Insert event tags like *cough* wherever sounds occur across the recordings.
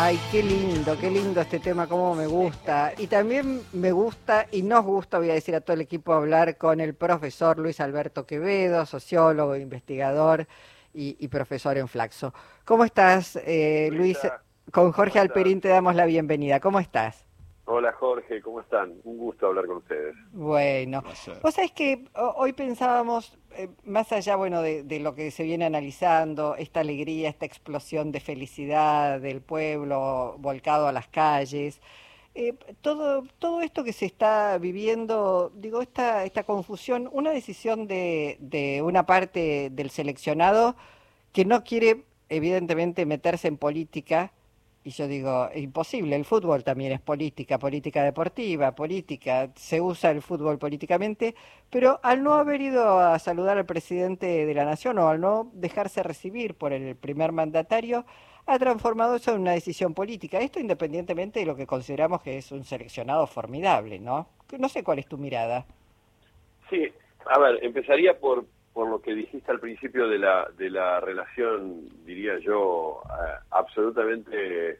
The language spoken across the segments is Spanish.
Ay, qué lindo, qué lindo este tema, cómo me gusta. Y también me gusta y nos gusta, voy a decir a todo el equipo, hablar con el profesor Luis Alberto Quevedo, sociólogo, investigador y, profesor en Flaxo. ¿Cómo estás, eh, Luis? Con Jorge Alperín te damos la bienvenida. ¿Cómo estás? Hola Jorge, ¿cómo están? Un gusto hablar con ustedes. Bueno, vos sabés que hoy pensábamos, eh, más allá bueno, de, lo que se viene analizando, esta alegría, esta explosión de felicidad del pueblo volcado a las calles, eh, todo, todo esto que se está viviendo, digo, esta, esta confusión, una decisión de, de una parte del seleccionado que no quiere evidentemente meterse en política, y yo digo, imposible, el fútbol también es política, política deportiva, política, se usa el fútbol políticamente, pero al no haber ido a saludar al presidente de la nación o al no dejarse recibir por el primer mandatario, ha transformado eso en una decisión política. Esto independientemente de lo que consideramos que es un seleccionado formidable, ¿no? No sé cuál es tu mirada. Sí, a ver, empezaría por, por lo que dijiste al principio de la, de la relación, diría yo, eh, absolutamente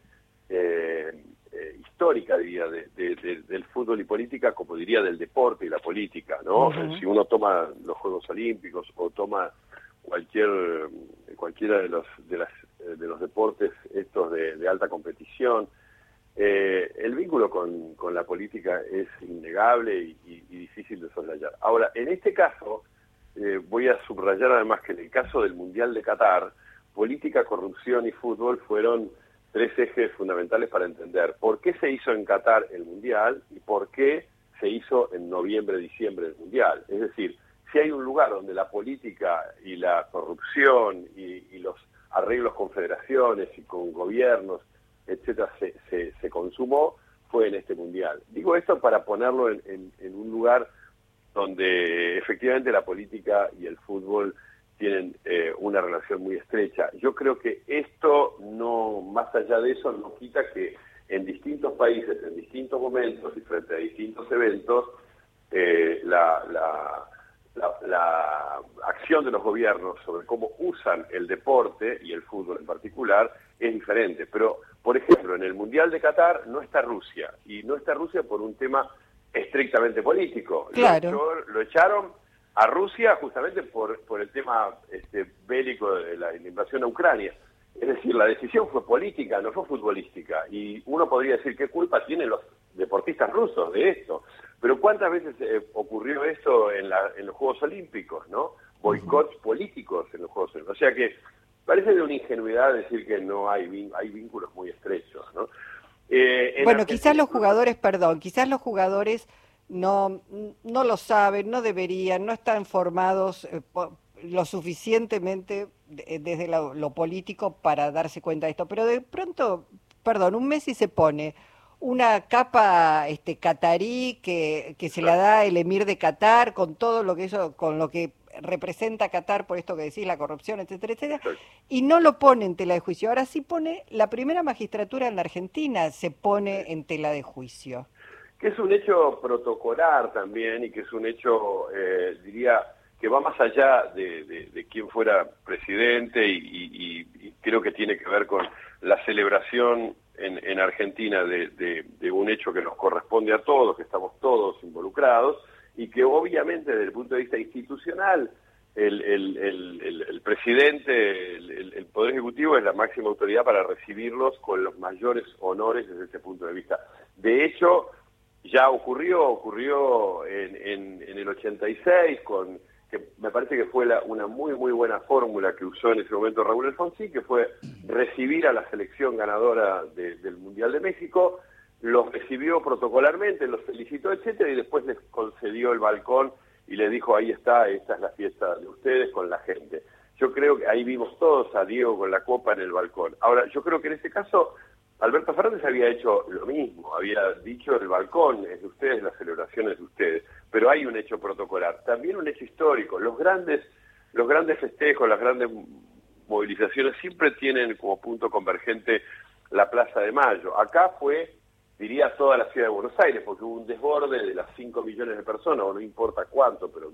eh, eh, histórica, diría, del fútbol y política, como diría del deporte y la política, ¿no? Si uno toma los Juegos Olímpicos o toma cualquier cualquiera de los de, las, de los deportes estos de, alta competición, el vínculo con, con, la política es innegable y, y difícil de soslayar. Ahora, en este caso, eh, voy a subrayar además que en el caso del Mundial de Qatar, política, corrupción y fútbol fueron tres ejes fundamentales para entender por qué se hizo en Qatar el Mundial y por qué se hizo en noviembre, diciembre el Mundial. Es decir, si hay un lugar donde la política y la corrupción y, los arreglos con federaciones y con gobiernos, etcétera, se, se, consumó, fue en este Mundial. Digo esto para ponerlo en un lugar donde efectivamente la política y el fútbol tienen eh, una relación muy estrecha. Yo creo que esto no, más allá de eso, no quita que en distintos países, en distintos momentos y frente a distintos eventos, eh, la, la, acción de los gobiernos sobre cómo usan el deporte y el fútbol en particular es diferente. Pero, por ejemplo, en el Mundial de Qatar no está Rusia, y no está Rusia por un tema estrictamente político. Claro. Lo, echaron a Rusia justamente por, por el tema este, bélico de la, invasión a Ucrania. Es decir, la decisión fue política, no fue futbolística. Y uno podría decir, ¿qué culpa tienen los deportistas rusos de esto? Pero ¿cuántas veces eh, ocurrió eso en, la, en los Juegos Olímpicos, no? Boicots políticos en los Juegos Olímpicos. O sea que parece de una ingenuidad decir que no hay, hay vínculos muy estrechos, ¿no? Eh, bueno, quizás los jugadores, perdón, quizás los jugadores no, no lo saben, no deberían, no están formados eh, lo suficientemente desde lo, político para darse cuenta de esto. Pero de pronto, perdón, un Messi se pone una capa este catarí que, que se la da el emir de Qatar con todo lo que eso, con lo que representa Qatar por esto que decís, la corrupción, etcétera, etcétera, y no lo pone en tela de juicio. Ahora sí pone, la primera magistratura en la Argentina se pone en tela de juicio. Que es un hecho protocolar también y que es un hecho, eh, diría, que va más allá de, de, quién fuera presidente y, creo que tiene que ver con la celebración en, en Argentina de, de, un hecho que nos corresponde a todos, que estamos todos involucrados, y que obviamente desde el punto de vista institucional el, el, presidente, el, Poder Ejecutivo es la máxima autoridad para recibirlos con los mayores honores desde ese punto de vista. De hecho, ya ocurrió, ocurrió en, en, el 86 con que me parece que fue una muy muy buena fórmula que usó en ese momento Raúl Alfonsín, que fue recibir a la selección ganadora del Mundial de México, los recibió protocolarmente, los felicitó, etcétera, y después les concedió el balcón y le dijo, ahí está, esta es la fiesta de ustedes con la gente. Yo creo que ahí vimos todos a Diego con la copa en el balcón. Ahora, yo creo que en este caso Alberto Fernández había hecho lo mismo, había dicho el balcón es de ustedes, la celebración es de ustedes, pero hay un hecho protocolar, también un hecho histórico. Los grandes, los grandes festejos, las grandes movilizaciones siempre tienen como punto convergente la Plaza de Mayo. Acá fue diría toda la ciudad de Buenos Aires, porque hubo un desborde de las 5 millones de personas, o no importa cuánto, pero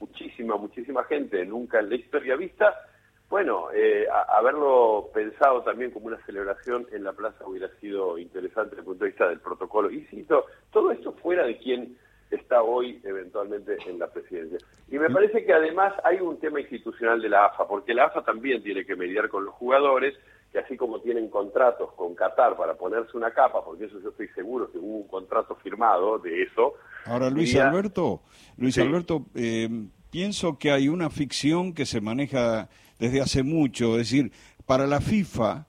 muchísima, muchísima gente, nunca en la historia vista, bueno, eh, haberlo pensado también como una celebración en la plaza hubiera sido interesante desde el punto de vista del protocolo. Insisto, todo esto fuera de quien está hoy eventualmente en la presidencia. Y me parece que además hay un tema institucional de la AFA, porque la AFA también tiene que mediar con los jugadores, que así como tienen contratos con Qatar para ponerse una capa, porque eso yo estoy seguro que hubo un contrato firmado de eso. Ahora, Luis Alberto, Luis Alberto, eh, pienso que hay una ficción que se maneja desde hace mucho. Es decir, para la FIFA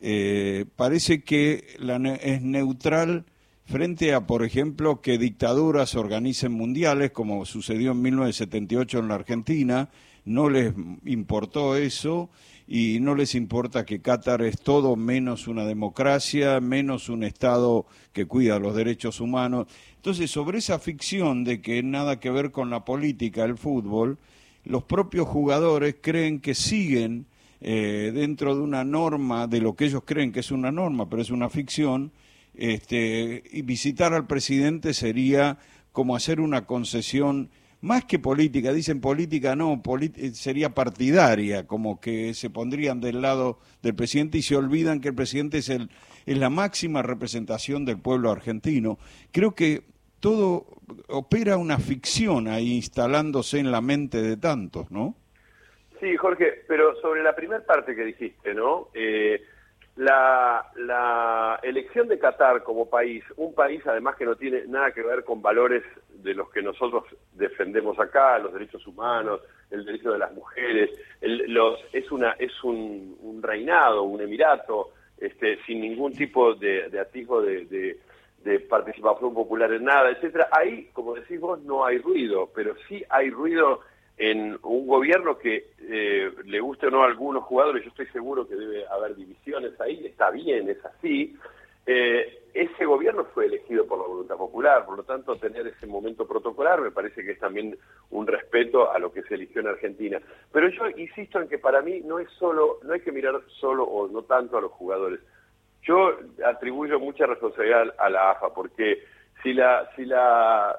eh, parece que la es neutral frente a, por ejemplo, que dictaduras organicen mundiales, como sucedió en 1978 en la Argentina, no les importó eso y no les importa que Qatar es todo menos una democracia, menos un Estado que cuida los derechos humanos. Entonces, sobre esa ficción de que nada que ver con la política, el fútbol, los propios jugadores creen que siguen eh, dentro de una norma, de lo que ellos creen que es una norma, pero es una ficción, este, y visitar al presidente sería como hacer una concesión más que política, dicen política no, eh, sería partidaria, como que se pondrían del lado del presidente y se olvidan que el presidente es, el, es la máxima representación del pueblo argentino. Creo que todo opera una ficción ahí instalándose en la mente de tantos, ¿no? Sí, Jorge, pero sobre la primera parte que dijiste, ¿no? Eh, la, la elección de Qatar como país, un país además que no tiene nada que ver con valores de los que nosotros defendemos acá, los derechos humanos, el derecho de las mujeres, los, es una es un, reinado, un emirato, este, sin ningún tipo de, de atisbo de de participación popular en nada, etcétera. Ahí, como decís vos, no hay ruido, pero sí hay ruido en un gobierno que eh, le guste o no a algunos jugadores, yo estoy seguro que debe haber divisiones ahí, está bien, es así. Eh, ese gobierno fue elegido por la voluntad popular, por lo tanto tener ese momento protocolar me parece que es también un respeto a lo que se eligió en Argentina. Pero yo insisto en que para mí no es solo, no hay que mirar solo o no tanto a los jugadores, yo atribuyo mucha responsabilidad a la AFA, porque si la, si la,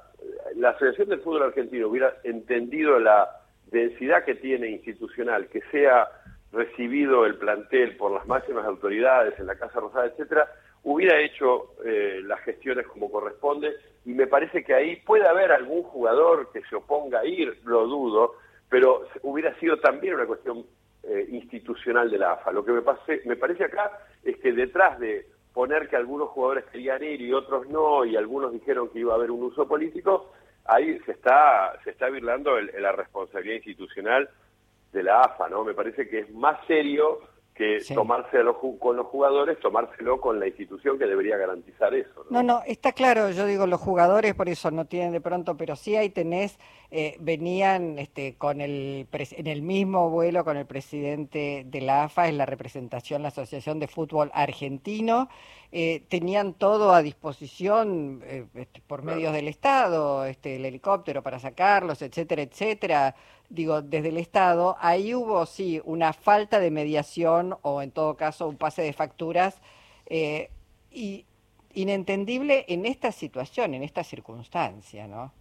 la Asociación del Fútbol Argentino hubiera entendido la densidad que tiene institucional, que sea recibido el plantel por las máximas autoridades en la Casa Rosada, etcétera, hubiera hecho eh, las gestiones como corresponde y me parece que ahí puede haber algún jugador que se oponga a ir, lo dudo, pero hubiera sido también una cuestión eh, institucional de la AFA. Lo que me, pase, me parece acá es que detrás de poner que algunos jugadores querían ir y otros no, y algunos dijeron que iba a haber un uso político, ahí se está, se está virlando la responsabilidad institucional de la AFA, ¿no? Me parece que es más serio que tomárselo con los jugadores, tomárselo con la institución que debería garantizar eso. ¿no? no, está claro, yo digo, los jugadores por eso no tienen de pronto, pero sí ahí tenés, eh, venían este, con el en el mismo vuelo con el presidente de la AFA, es la representación, la Asociación de Fútbol Argentino, eh, tenían todo a disposición eh, este, por medios del Estado, este, el helicóptero para sacarlos, etcétera, etcétera digo, desde el Estado, ahí hubo, sí, una falta de mediación o en todo caso un pase de facturas eh, y inentendible en esta situación, en esta circunstancia, ¿no?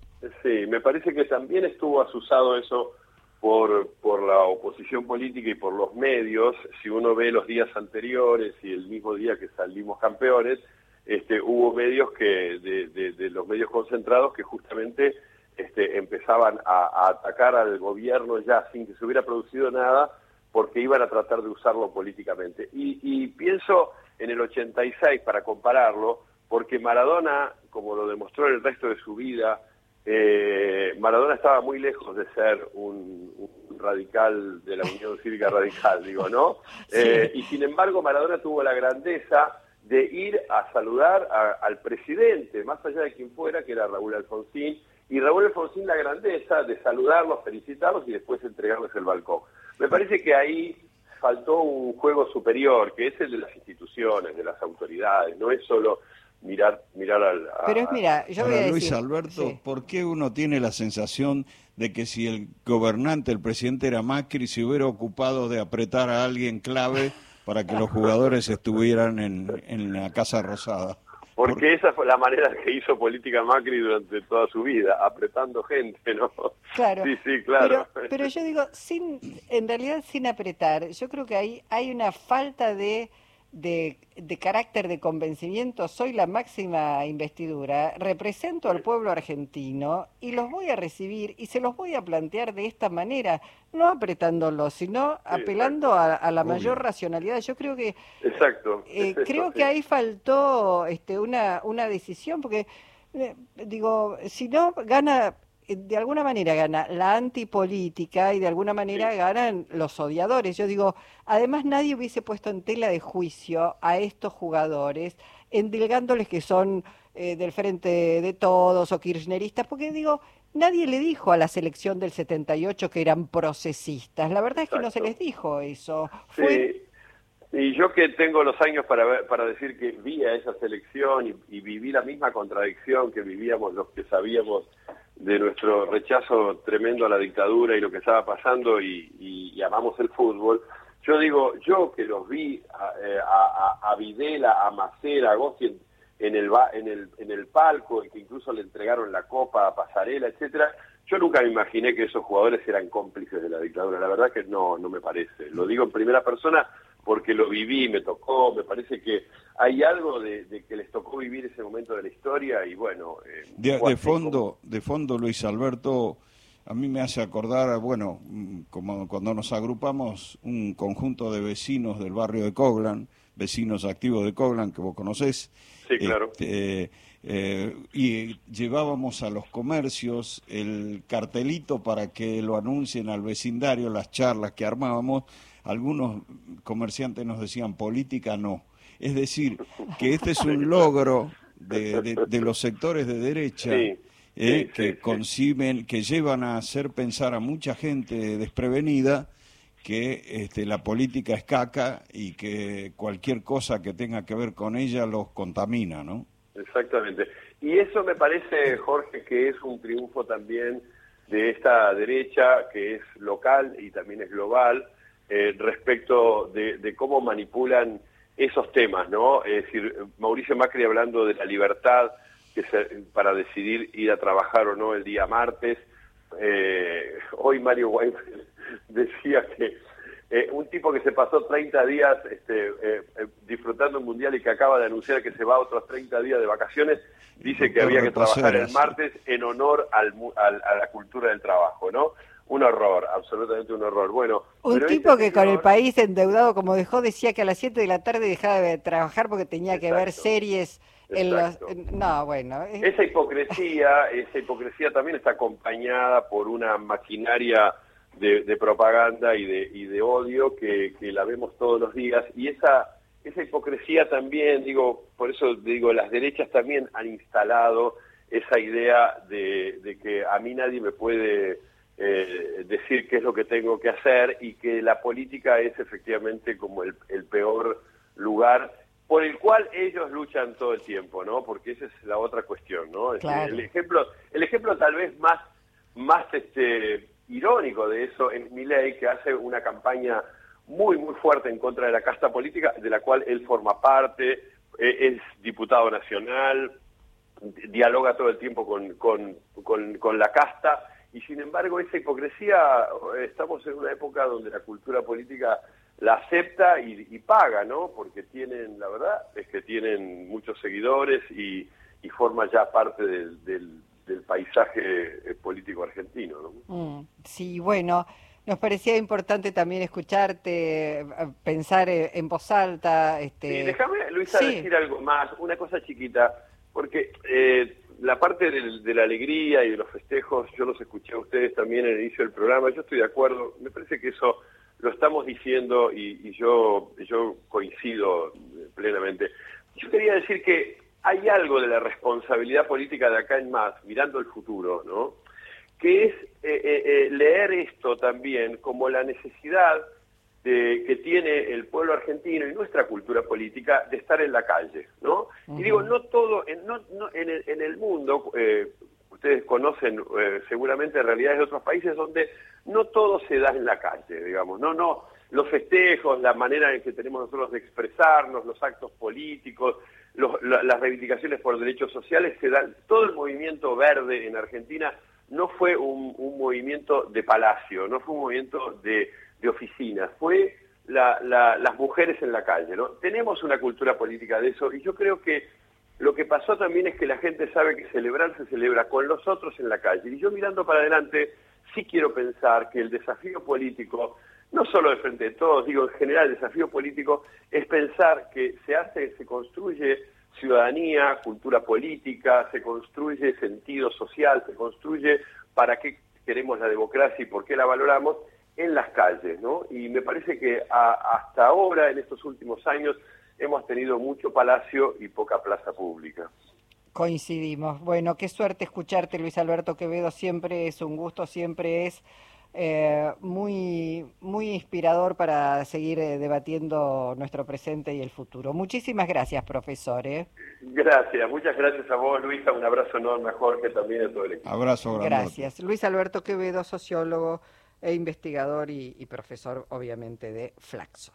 Sí, me parece que también estuvo asusado eso por, por la oposición política y por los medios. Si uno ve los días anteriores y el mismo día que salimos campeones, este, hubo medios que, de, de los medios concentrados que justamente este, empezaban a, atacar al gobierno ya sin que se hubiera producido nada porque iban a tratar de usarlo políticamente. Y, pienso en el 86 para compararlo, porque Maradona, como lo demostró en el resto de su vida, eh, Maradona estaba muy lejos de ser un, radical de la Unión Cívica Radical, digo, ¿no? *laughs* Eh, y sin embargo, Maradona tuvo la grandeza de ir a saludar al presidente, más allá de quien fuera, que era Raúl Alfonsín, y Raúl Alfonsín la grandeza de saludarlos, felicitarlos y después entregarles el balcón. Me parece que ahí faltó un juego superior, que es el de las instituciones, de las autoridades, no es solo mirar mirar al Pero mira, yo voy a Luis Alberto, ¿por qué uno tiene la sensación de que si el gobernante, el presidente era Macri, se hubiera ocupado de apretar a alguien clave para que los jugadores estuvieran en, en la Casa Rosada? Porque esa fue la manera que hizo política Macri durante toda su vida, apretando gente, ¿no? Claro. Sí, sí, claro. Pero, pero yo digo, sin, en realidad sin apretar, yo creo que ahí hay una falta de de, de, carácter de convencimiento, soy la máxima investidura, represento al pueblo argentino y los voy a recibir y se los voy a plantear de esta manera, no apretándolos, sino apelando a, la mayor racionalidad. Yo creo que exacto, eh, creo que ahí faltó este, una, una decisión, porque eh, digo, si no gana de alguna manera gana la antipolítica y de alguna manera ganan los odiadores. Yo digo, además nadie hubiese puesto en tela de juicio a estos jugadores, endilgándoles que son eh, del frente de todos o kirchneristas, porque digo, nadie le dijo a la selección del 78 que eran procesistas. La verdad es que no se les dijo eso. Sí. Y yo que tengo los años para, para decir que vi a esa selección y, y viví la misma contradicción que vivíamos los que sabíamos de nuestro rechazo tremendo a la dictadura y lo que estaba pasando y, amamos el fútbol. Yo digo, yo que los vi a, eh, a, Videla, a Macera, a Gossi en, el, en, el, en el palco y que incluso le entregaron la copa a Pasarela, etcétera, yo nunca me imaginé que esos jugadores eran cómplices de la dictadura. La verdad que no, no me parece. Lo digo en primera persona porque lo viví, me tocó, me parece que hay algo de, que les tocó vivir ese momento de la historia y bueno... Eh, de, fondo, de fondo, Luis Alberto, a mí me hace acordar, bueno, mm, como cuando nos agrupamos un conjunto de vecinos del barrio de Coglan, vecinos activos de Coglan, que vos conocés. Sí, claro. Este, eh, y llevábamos a los comercios el cartelito para que lo anuncien al vecindario, las charlas que armábamos algunos comerciantes nos decían política no. Es decir, que este es un *laughs* logro de, de, los sectores de derecha eh, que conciben, que llevan a hacer pensar a mucha gente desprevenida que este, la política es caca y que cualquier cosa que tenga que ver con ella los contamina, ¿no? Exactamente. Y eso me parece, Jorge, que es un triunfo también de esta derecha que es local y también es global, eh, respecto de, cómo manipulan esos temas, ¿no? Es decir, Mauricio Macri hablando de la libertad que para decidir ir a trabajar o no el día martes. Eh, hoy Mario Weinfeld *laughs* decía que eh, un tipo que se pasó 30 días este, disfrutando un mundial y que acaba de anunciar que se va otros 30 días de vacaciones, dice que había que trabajar el martes en honor al, a la cultura del trabajo, ¿no? Un horror, absolutamente un horror. Bueno, un tipo que con el país endeudado como dejó decía que a las 7 de la tarde dejaba de trabajar porque tenía que ver series en los no, bueno, esa hipocresía, *laughs* esa hipocresía también está acompañada por una maquinaria de, propaganda y de, y de odio que, que la vemos todos los días. Y esa esa hipocresía también, digo, por eso digo, las derechas también han instalado esa idea de, de que a mí nadie me puede eh, decir qué es lo que tengo que hacer y que la política es efectivamente como el, peor lugar por el cual ellos luchan todo el tiempo, ¿no? Porque esa es la otra cuestión, ¿no? El ejemplo, el ejemplo tal vez más, más este, irónico de eso es Milei, que hace una campaña muy, muy fuerte en contra de la casta política, de la cual él forma parte, eh, es diputado nacional, dialoga todo el tiempo con, con, con, con la casta, y sin embargo esa hipocresía, estamos en una época donde la cultura política la acepta y, paga, ¿no? Porque tienen, la verdad, es que tienen muchos seguidores y, y forma ya parte del, del, paisaje eh, político argentino, ¿no? Mm, sí, bueno, nos parecía importante también escucharte, eh, pensar eh, en voz alta. Este... Sí, déjame, Luisa, decir algo más, una cosa chiquita, porque eh, la parte de, la alegría y de los festejos, yo los escuché a ustedes también en el inicio del programa, yo estoy de acuerdo, me parece que eso lo estamos diciendo y, yo, yo coincido plenamente. Yo quería decir que hay algo de la responsabilidad política de acá en más, mirando el futuro, ¿no? que es eh, eh, eh, leer esto también como la necesidad que tiene el pueblo argentino y nuestra cultura política de estar en la calle, ¿no? Y digo, no todo, en, no, en, el, en el mundo, eh, ustedes conocen eh, seguramente realidades de otros países donde no todo se da en la calle, digamos, no, no, los festejos, la manera en que tenemos nosotros de expresarnos, los actos políticos, las reivindicaciones por derechos sociales, se dan, todo el movimiento verde en Argentina no fue un, movimiento de palacio, no fue un movimiento de, de oficinas, fue las mujeres en la calle. ¿no? Tenemos una cultura política de eso y yo creo que lo que pasó también es que la gente sabe que celebrar se celebra con los otros en la calle. Y yo mirando para adelante, sí quiero pensar que el desafío político no solo de frente de todos, digo en general el desafío político es pensar que se hace, se construye ciudadanía, cultura política, se construye sentido social, se construye para qué queremos la democracia y por qué la valoramos en las calles, ¿no? Y me parece que hasta ahora, en estos últimos años, hemos tenido mucho palacio y poca plaza pública. Coincidimos. Bueno, qué suerte escucharte, Luis Alberto Quevedo. Siempre es un gusto, siempre es eh, muy, muy inspirador para seguir eh, debatiendo nuestro presente y el futuro. Muchísimas gracias, profesor. ¿eh? Gracias, muchas gracias a vos, Luisa. Un abrazo enorme a Jorge también a todo el equipo. Abrazo, Gracias. Luis Alberto Quevedo, sociólogo e investigador y profesor, obviamente, de Flaxo.